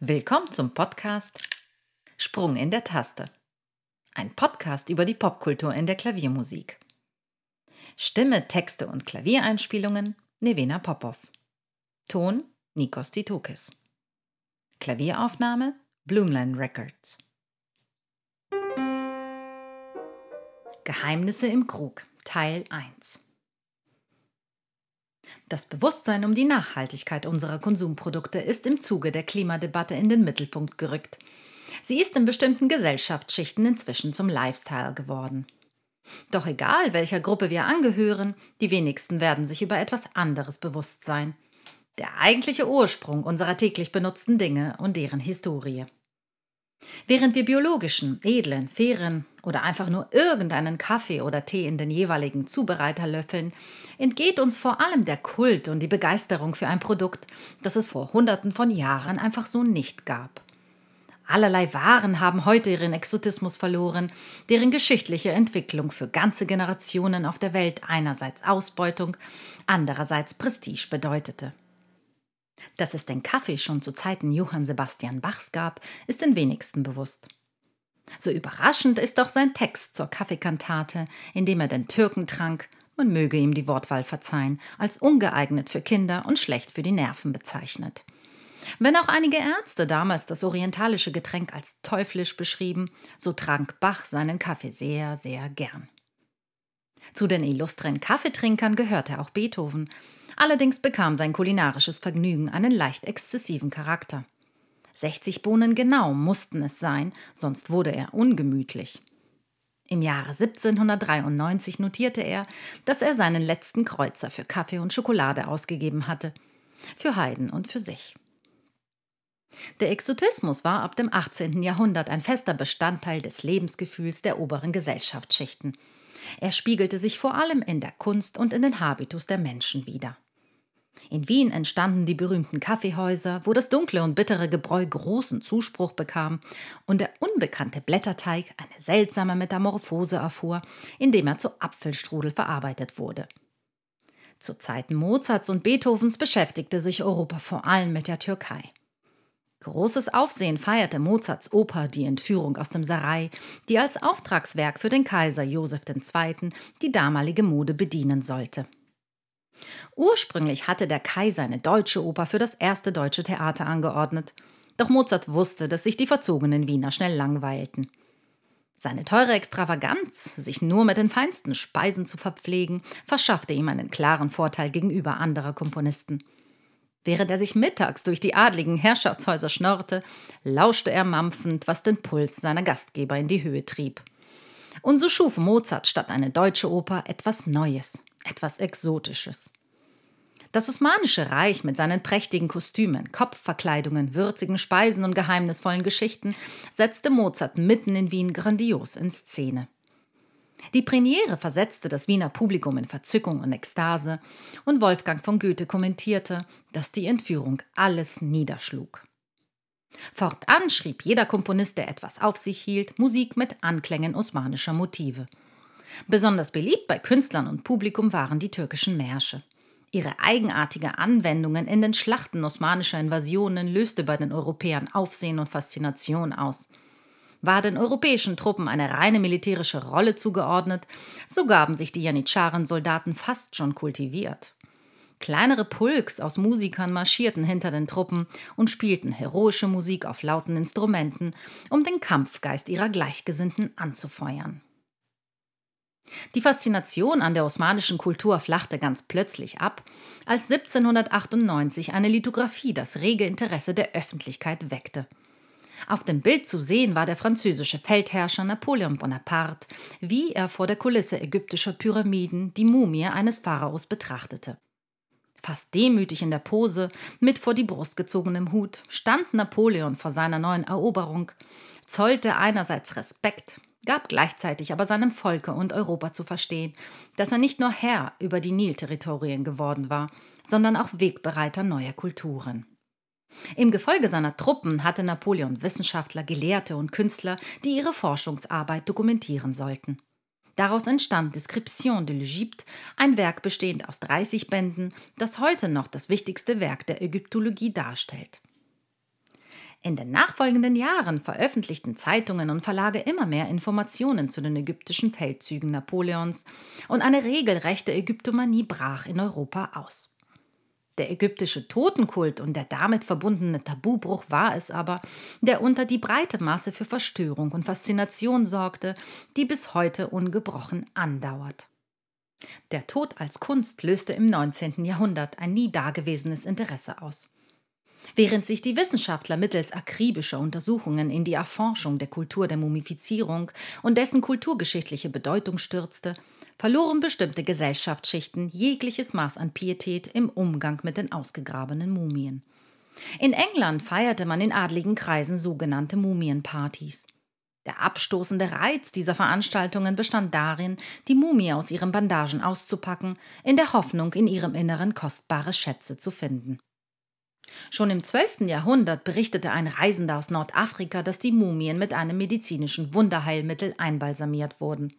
Willkommen zum Podcast Sprung in der Taste. Ein Podcast über die Popkultur in der Klaviermusik. Stimme, Texte und Klaviereinspielungen Nevena Popov. Ton Nikos Titokis. Klavieraufnahme Bloomland Records. Geheimnisse im Krug Teil 1 das Bewusstsein um die Nachhaltigkeit unserer Konsumprodukte ist im Zuge der Klimadebatte in den Mittelpunkt gerückt. Sie ist in bestimmten Gesellschaftsschichten inzwischen zum Lifestyle geworden. Doch egal, welcher Gruppe wir angehören, die wenigsten werden sich über etwas anderes bewusst sein. Der eigentliche Ursprung unserer täglich benutzten Dinge und deren Historie. Während wir biologischen, edlen, fairen oder einfach nur irgendeinen Kaffee oder Tee in den jeweiligen Zubereiter löffeln, entgeht uns vor allem der Kult und die Begeisterung für ein Produkt, das es vor Hunderten von Jahren einfach so nicht gab. Allerlei Waren haben heute ihren Exotismus verloren, deren geschichtliche Entwicklung für ganze Generationen auf der Welt einerseits Ausbeutung, andererseits Prestige bedeutete. Dass es den Kaffee schon zu Zeiten Johann Sebastian Bachs gab, ist den wenigsten bewusst. So überraschend ist auch sein Text zur Kaffeekantate, in dem er den Türken trank, man möge ihm die Wortwahl verzeihen, als ungeeignet für Kinder und schlecht für die Nerven bezeichnet. Wenn auch einige Ärzte damals das orientalische Getränk als teuflisch beschrieben, so trank Bach seinen Kaffee sehr, sehr gern. Zu den illustren Kaffeetrinkern gehörte auch Beethoven, Allerdings bekam sein kulinarisches Vergnügen einen leicht exzessiven Charakter. 60 Bohnen genau mussten es sein, sonst wurde er ungemütlich. Im Jahre 1793 notierte er, dass er seinen letzten Kreuzer für Kaffee und Schokolade ausgegeben hatte, für Haydn und für sich. Der Exotismus war ab dem 18. Jahrhundert ein fester Bestandteil des Lebensgefühls der oberen Gesellschaftsschichten. Er spiegelte sich vor allem in der Kunst und in den Habitus der Menschen wider. In Wien entstanden die berühmten Kaffeehäuser, wo das dunkle und bittere Gebräu großen Zuspruch bekam und der unbekannte Blätterteig eine seltsame Metamorphose erfuhr, indem er zu Apfelstrudel verarbeitet wurde. Zu Zeiten Mozarts und Beethovens beschäftigte sich Europa vor allem mit der Türkei. Großes Aufsehen feierte Mozarts Oper Die Entführung aus dem Sarai, die als Auftragswerk für den Kaiser Joseph II. die damalige Mode bedienen sollte. Ursprünglich hatte der Kaiser eine deutsche Oper für das erste deutsche Theater angeordnet. Doch Mozart wusste, dass sich die verzogenen Wiener schnell langweilten. Seine teure Extravaganz, sich nur mit den feinsten Speisen zu verpflegen, verschaffte ihm einen klaren Vorteil gegenüber anderer Komponisten. Während er sich mittags durch die adligen Herrschaftshäuser schnorrte, lauschte er mampfend, was den Puls seiner Gastgeber in die Höhe trieb. Und so schuf Mozart statt eine deutsche Oper etwas Neues, etwas Exotisches. Das Osmanische Reich mit seinen prächtigen Kostümen, Kopfverkleidungen, würzigen Speisen und geheimnisvollen Geschichten setzte Mozart mitten in Wien grandios in Szene. Die Premiere versetzte das Wiener Publikum in Verzückung und Ekstase, und Wolfgang von Goethe kommentierte, dass die Entführung alles niederschlug. Fortan schrieb jeder Komponist, der etwas auf sich hielt, Musik mit Anklängen osmanischer Motive. Besonders beliebt bei Künstlern und Publikum waren die türkischen Märsche. Ihre eigenartige Anwendungen in den Schlachten osmanischer Invasionen löste bei den Europäern Aufsehen und Faszination aus. War den europäischen Truppen eine reine militärische Rolle zugeordnet, so gaben sich die Janitscharen-Soldaten fast schon kultiviert. Kleinere Pulks aus Musikern marschierten hinter den Truppen und spielten heroische Musik auf lauten Instrumenten, um den Kampfgeist ihrer Gleichgesinnten anzufeuern. Die Faszination an der osmanischen Kultur flachte ganz plötzlich ab, als 1798 eine Lithografie das rege Interesse der Öffentlichkeit weckte. Auf dem Bild zu sehen war der französische Feldherrscher Napoleon Bonaparte, wie er vor der Kulisse ägyptischer Pyramiden die Mumie eines Pharaos betrachtete. Fast demütig in der Pose, mit vor die Brust gezogenem Hut, stand Napoleon vor seiner neuen Eroberung, zollte einerseits Respekt, gab gleichzeitig aber seinem Volke und Europa zu verstehen, dass er nicht nur Herr über die Nilterritorien geworden war, sondern auch Wegbereiter neuer Kulturen. Im Gefolge seiner Truppen hatte Napoleon Wissenschaftler, Gelehrte und Künstler, die ihre Forschungsarbeit dokumentieren sollten. Daraus entstand Description de l'Égypte, ein Werk bestehend aus 30 Bänden, das heute noch das wichtigste Werk der Ägyptologie darstellt. In den nachfolgenden Jahren veröffentlichten Zeitungen und Verlage immer mehr Informationen zu den ägyptischen Feldzügen Napoleons und eine regelrechte Ägyptomanie brach in Europa aus. Der ägyptische Totenkult und der damit verbundene Tabubruch war es aber, der unter die breite Masse für Verstörung und Faszination sorgte, die bis heute ungebrochen andauert. Der Tod als Kunst löste im 19. Jahrhundert ein nie dagewesenes Interesse aus. Während sich die Wissenschaftler mittels akribischer Untersuchungen in die Erforschung der Kultur der Mumifizierung und dessen kulturgeschichtliche Bedeutung stürzte, verloren bestimmte Gesellschaftsschichten jegliches Maß an Pietät im Umgang mit den ausgegrabenen Mumien. In England feierte man in adligen Kreisen sogenannte Mumienpartys. Der abstoßende Reiz dieser Veranstaltungen bestand darin, die Mumie aus ihren Bandagen auszupacken, in der Hoffnung, in ihrem Inneren kostbare Schätze zu finden. Schon im 12. Jahrhundert berichtete ein Reisender aus Nordafrika, dass die Mumien mit einem medizinischen Wunderheilmittel einbalsamiert wurden.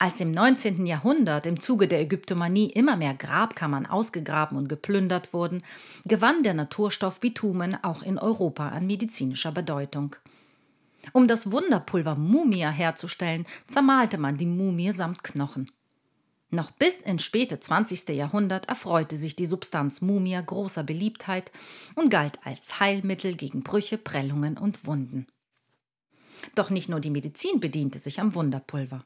Als im 19. Jahrhundert im Zuge der Ägyptomanie immer mehr Grabkammern ausgegraben und geplündert wurden, gewann der Naturstoff Bitumen auch in Europa an medizinischer Bedeutung. Um das Wunderpulver Mumia herzustellen, zermalte man die Mumie samt Knochen. Noch bis ins späte 20. Jahrhundert erfreute sich die Substanz Mumia großer Beliebtheit und galt als Heilmittel gegen Brüche, Prellungen und Wunden. Doch nicht nur die Medizin bediente sich am Wunderpulver.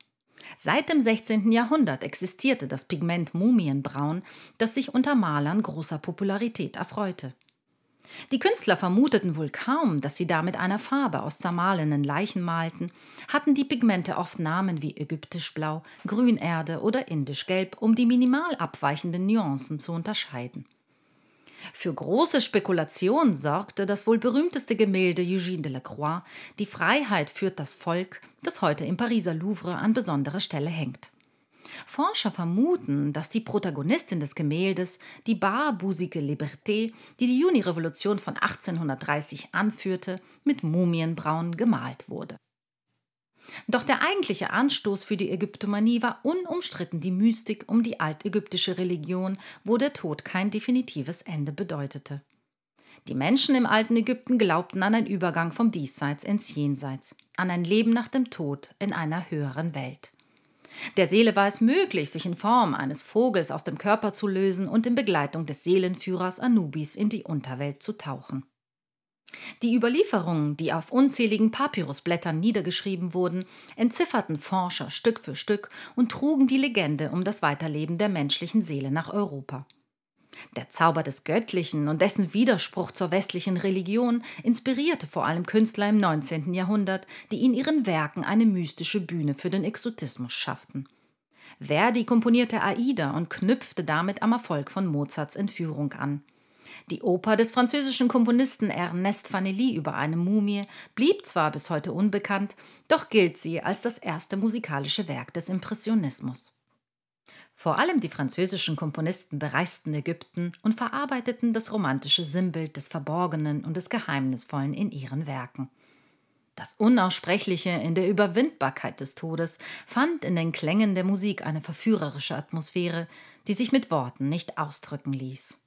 Seit dem 16. Jahrhundert existierte das Pigment Mumienbraun, das sich unter Malern großer Popularität erfreute. Die Künstler vermuteten wohl kaum, dass sie damit eine Farbe aus zermahlenen Leichen malten, hatten die Pigmente oft Namen wie ägyptisch blau, grünerde oder indisch gelb, um die minimal abweichenden Nuancen zu unterscheiden. Für große Spekulation sorgte das wohl berühmteste Gemälde Eugène Delacroix, Die Freiheit führt das Volk, das heute im Pariser Louvre an besonderer Stelle hängt. Forscher vermuten, dass die Protagonistin des Gemäldes, die barbusige Liberté, die die Juni-Revolution von 1830 anführte, mit Mumienbraun gemalt wurde. Doch der eigentliche Anstoß für die Ägyptomanie war unumstritten die Mystik um die altägyptische Religion, wo der Tod kein definitives Ende bedeutete. Die Menschen im alten Ägypten glaubten an einen Übergang vom Diesseits ins Jenseits, an ein Leben nach dem Tod in einer höheren Welt. Der Seele war es möglich, sich in Form eines Vogels aus dem Körper zu lösen und in Begleitung des Seelenführers Anubis in die Unterwelt zu tauchen. Die Überlieferungen, die auf unzähligen Papyrusblättern niedergeschrieben wurden, entzifferten Forscher Stück für Stück und trugen die Legende um das Weiterleben der menschlichen Seele nach Europa. Der Zauber des Göttlichen und dessen Widerspruch zur westlichen Religion inspirierte vor allem Künstler im 19. Jahrhundert, die in ihren Werken eine mystische Bühne für den Exotismus schafften. Verdi komponierte Aida und knüpfte damit am Erfolg von Mozarts Entführung an. Die Oper des französischen Komponisten Ernest Fanelli über eine Mumie blieb zwar bis heute unbekannt, doch gilt sie als das erste musikalische Werk des Impressionismus. Vor allem die französischen Komponisten bereisten Ägypten und verarbeiteten das romantische Sinnbild des Verborgenen und des Geheimnisvollen in ihren Werken. Das Unaussprechliche in der Überwindbarkeit des Todes fand in den Klängen der Musik eine verführerische Atmosphäre, die sich mit Worten nicht ausdrücken ließ.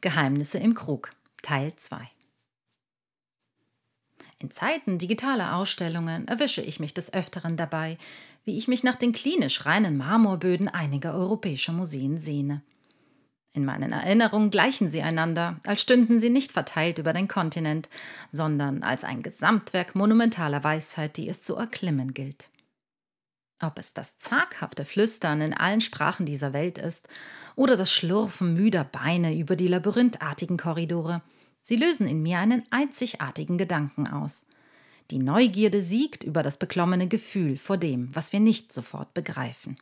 Geheimnisse im Krug, Teil 2. In Zeiten digitaler Ausstellungen erwische ich mich des Öfteren dabei, wie ich mich nach den klinisch reinen Marmorböden einiger europäischer Museen sehne. In meinen Erinnerungen gleichen sie einander, als stünden sie nicht verteilt über den Kontinent, sondern als ein Gesamtwerk monumentaler Weisheit, die es zu erklimmen gilt. Ob es das zaghafte Flüstern in allen Sprachen dieser Welt ist oder das Schlurfen müder Beine über die labyrinthartigen Korridore, sie lösen in mir einen einzigartigen Gedanken aus. Die Neugierde siegt über das beklommene Gefühl vor dem, was wir nicht sofort begreifen.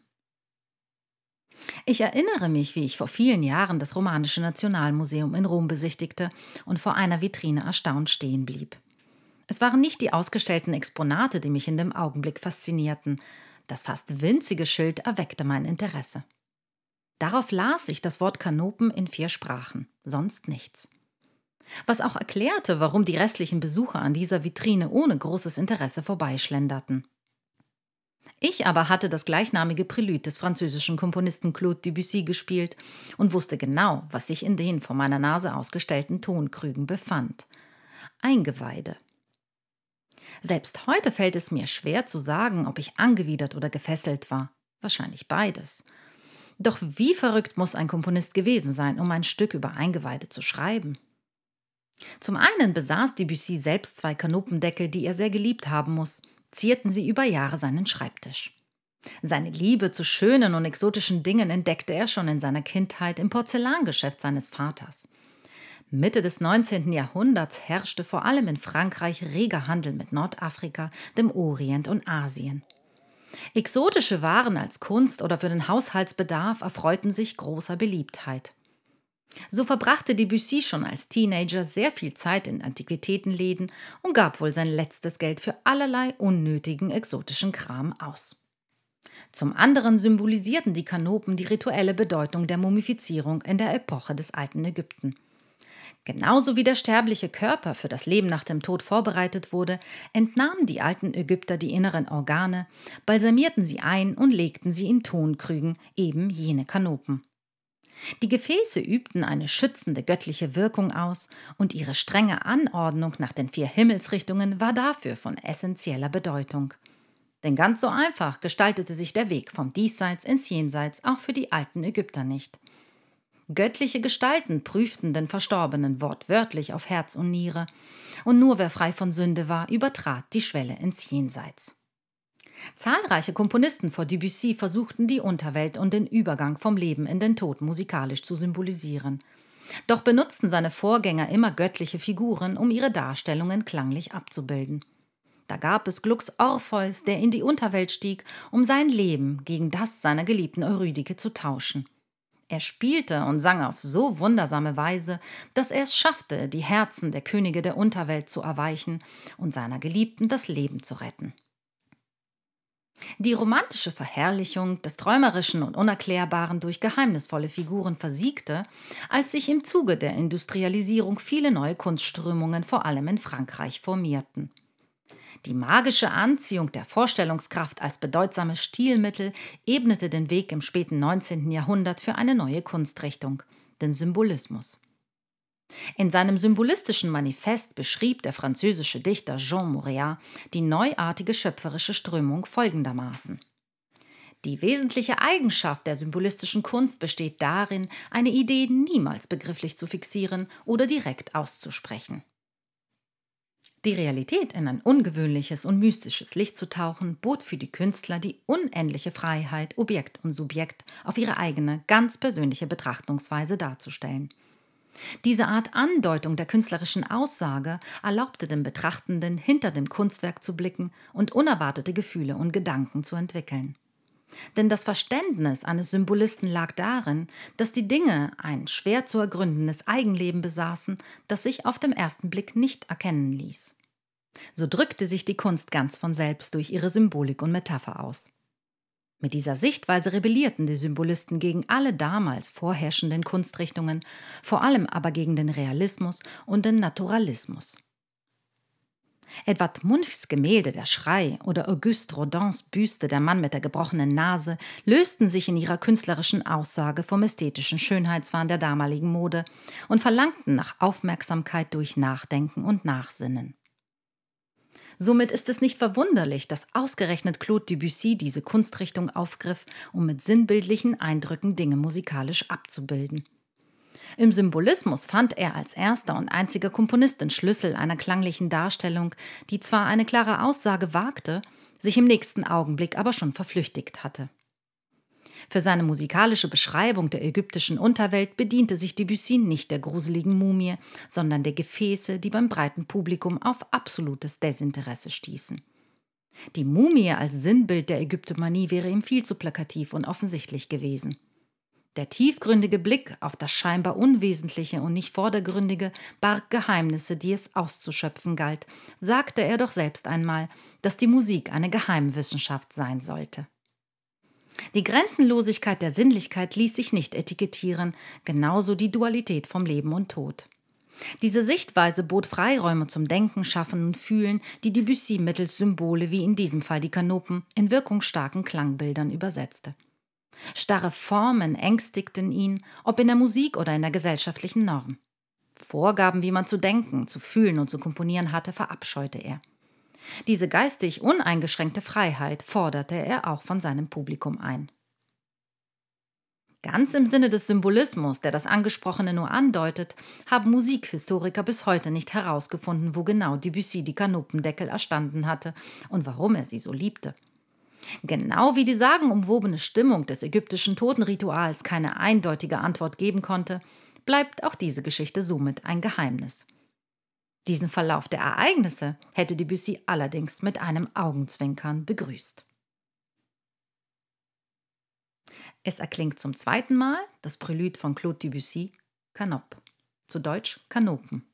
Ich erinnere mich, wie ich vor vielen Jahren das Romanische Nationalmuseum in Rom besichtigte und vor einer Vitrine erstaunt stehen blieb. Es waren nicht die ausgestellten Exponate, die mich in dem Augenblick faszinierten, das fast winzige Schild erweckte mein Interesse. Darauf las ich das Wort Kanopen in vier Sprachen, sonst nichts. Was auch erklärte, warum die restlichen Besucher an dieser Vitrine ohne großes Interesse vorbeischlenderten. Ich aber hatte das gleichnamige Prelude des französischen Komponisten Claude Debussy gespielt und wusste genau, was sich in den vor meiner Nase ausgestellten Tonkrügen befand. Eingeweide. Selbst heute fällt es mir schwer zu sagen, ob ich angewidert oder gefesselt war. Wahrscheinlich beides. Doch wie verrückt muss ein Komponist gewesen sein, um ein Stück über Eingeweide zu schreiben? Zum einen besaß Debussy selbst zwei Kanopendeckel, die er sehr geliebt haben muss, zierten sie über Jahre seinen Schreibtisch. Seine Liebe zu schönen und exotischen Dingen entdeckte er schon in seiner Kindheit im Porzellangeschäft seines Vaters. Mitte des 19. Jahrhunderts herrschte vor allem in Frankreich reger Handel mit Nordafrika, dem Orient und Asien. Exotische Waren als Kunst oder für den Haushaltsbedarf erfreuten sich großer Beliebtheit. So verbrachte Debussy schon als Teenager sehr viel Zeit in Antiquitätenläden und gab wohl sein letztes Geld für allerlei unnötigen exotischen Kram aus. Zum anderen symbolisierten die Kanopen die rituelle Bedeutung der Mumifizierung in der Epoche des alten Ägypten. Genauso wie der sterbliche Körper für das Leben nach dem Tod vorbereitet wurde, entnahmen die alten Ägypter die inneren Organe, balsamierten sie ein und legten sie in Tonkrügen, eben jene Kanopen. Die Gefäße übten eine schützende göttliche Wirkung aus, und ihre strenge Anordnung nach den vier Himmelsrichtungen war dafür von essentieller Bedeutung. Denn ganz so einfach gestaltete sich der Weg vom Diesseits ins Jenseits auch für die alten Ägypter nicht. Göttliche Gestalten prüften den Verstorbenen wortwörtlich auf Herz und Niere, und nur wer frei von Sünde war, übertrat die Schwelle ins Jenseits. Zahlreiche Komponisten vor Debussy versuchten die Unterwelt und den Übergang vom Leben in den Tod musikalisch zu symbolisieren. Doch benutzten seine Vorgänger immer göttliche Figuren, um ihre Darstellungen klanglich abzubilden. Da gab es Glucks Orpheus, der in die Unterwelt stieg, um sein Leben gegen das seiner geliebten Eurydike zu tauschen. Er spielte und sang auf so wundersame Weise, dass er es schaffte, die Herzen der Könige der Unterwelt zu erweichen und seiner Geliebten das Leben zu retten. Die romantische Verherrlichung des Träumerischen und Unerklärbaren durch geheimnisvolle Figuren versiegte, als sich im Zuge der Industrialisierung viele neue Kunstströmungen vor allem in Frankreich formierten. Die magische Anziehung der Vorstellungskraft als bedeutsames Stilmittel ebnete den Weg im späten 19. Jahrhundert für eine neue Kunstrichtung, den Symbolismus. In seinem symbolistischen Manifest beschrieb der französische Dichter Jean Moréat die neuartige schöpferische Strömung folgendermaßen. Die wesentliche Eigenschaft der symbolistischen Kunst besteht darin, eine Idee niemals begrifflich zu fixieren oder direkt auszusprechen. Die Realität in ein ungewöhnliches und mystisches Licht zu tauchen, bot für die Künstler die unendliche Freiheit, Objekt und Subjekt auf ihre eigene, ganz persönliche Betrachtungsweise darzustellen. Diese Art Andeutung der künstlerischen Aussage erlaubte dem Betrachtenden, hinter dem Kunstwerk zu blicken und unerwartete Gefühle und Gedanken zu entwickeln. Denn das Verständnis eines Symbolisten lag darin, dass die Dinge ein schwer zu ergründendes Eigenleben besaßen, das sich auf dem ersten Blick nicht erkennen ließ. So drückte sich die Kunst ganz von selbst durch ihre Symbolik und Metapher aus. Mit dieser Sichtweise rebellierten die Symbolisten gegen alle damals vorherrschenden Kunstrichtungen, vor allem aber gegen den Realismus und den Naturalismus. Edward Munchs Gemälde Der Schrei oder Auguste Rodins Büste Der Mann mit der gebrochenen Nase lösten sich in ihrer künstlerischen Aussage vom ästhetischen Schönheitswahn der damaligen Mode und verlangten nach Aufmerksamkeit durch Nachdenken und Nachsinnen. Somit ist es nicht verwunderlich, dass ausgerechnet Claude Debussy diese Kunstrichtung aufgriff, um mit sinnbildlichen Eindrücken Dinge musikalisch abzubilden. Im Symbolismus fand er als erster und einziger Komponist den Schlüssel einer klanglichen Darstellung, die zwar eine klare Aussage wagte, sich im nächsten Augenblick aber schon verflüchtigt hatte. Für seine musikalische Beschreibung der ägyptischen Unterwelt bediente sich Debussy nicht der gruseligen Mumie, sondern der Gefäße, die beim breiten Publikum auf absolutes Desinteresse stießen. Die Mumie als Sinnbild der Ägyptomanie wäre ihm viel zu plakativ und offensichtlich gewesen. Der tiefgründige Blick auf das scheinbar Unwesentliche und nicht Vordergründige barg Geheimnisse, die es auszuschöpfen galt, sagte er doch selbst einmal, dass die Musik eine Geheimwissenschaft sein sollte. Die Grenzenlosigkeit der Sinnlichkeit ließ sich nicht etikettieren, genauso die Dualität vom Leben und Tod. Diese Sichtweise bot Freiräume zum Denken, Schaffen und Fühlen, die Debussy mittels Symbole wie in diesem Fall die Kanopen in wirkungsstarken Klangbildern übersetzte. Starre Formen ängstigten ihn, ob in der Musik oder in der gesellschaftlichen Norm. Vorgaben, wie man zu denken, zu fühlen und zu komponieren hatte, verabscheute er. Diese geistig uneingeschränkte Freiheit forderte er auch von seinem Publikum ein. Ganz im Sinne des Symbolismus, der das Angesprochene nur andeutet, haben Musikhistoriker bis heute nicht herausgefunden, wo genau Debussy die Kanopendeckel erstanden hatte und warum er sie so liebte. Genau wie die sagenumwobene Stimmung des ägyptischen Totenrituals keine eindeutige Antwort geben konnte, bleibt auch diese Geschichte somit ein Geheimnis. Diesen Verlauf der Ereignisse hätte Debussy allerdings mit einem Augenzwinkern begrüßt. Es erklingt zum zweiten Mal das Prälude von Claude Debussy, Canop, zu Deutsch Kanopen.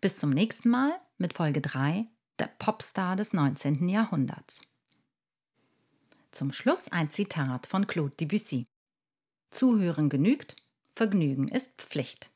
Bis zum nächsten Mal mit Folge 3, der Popstar des 19. Jahrhunderts. Zum Schluss ein Zitat von Claude Debussy. Zuhören genügt, Vergnügen ist Pflicht.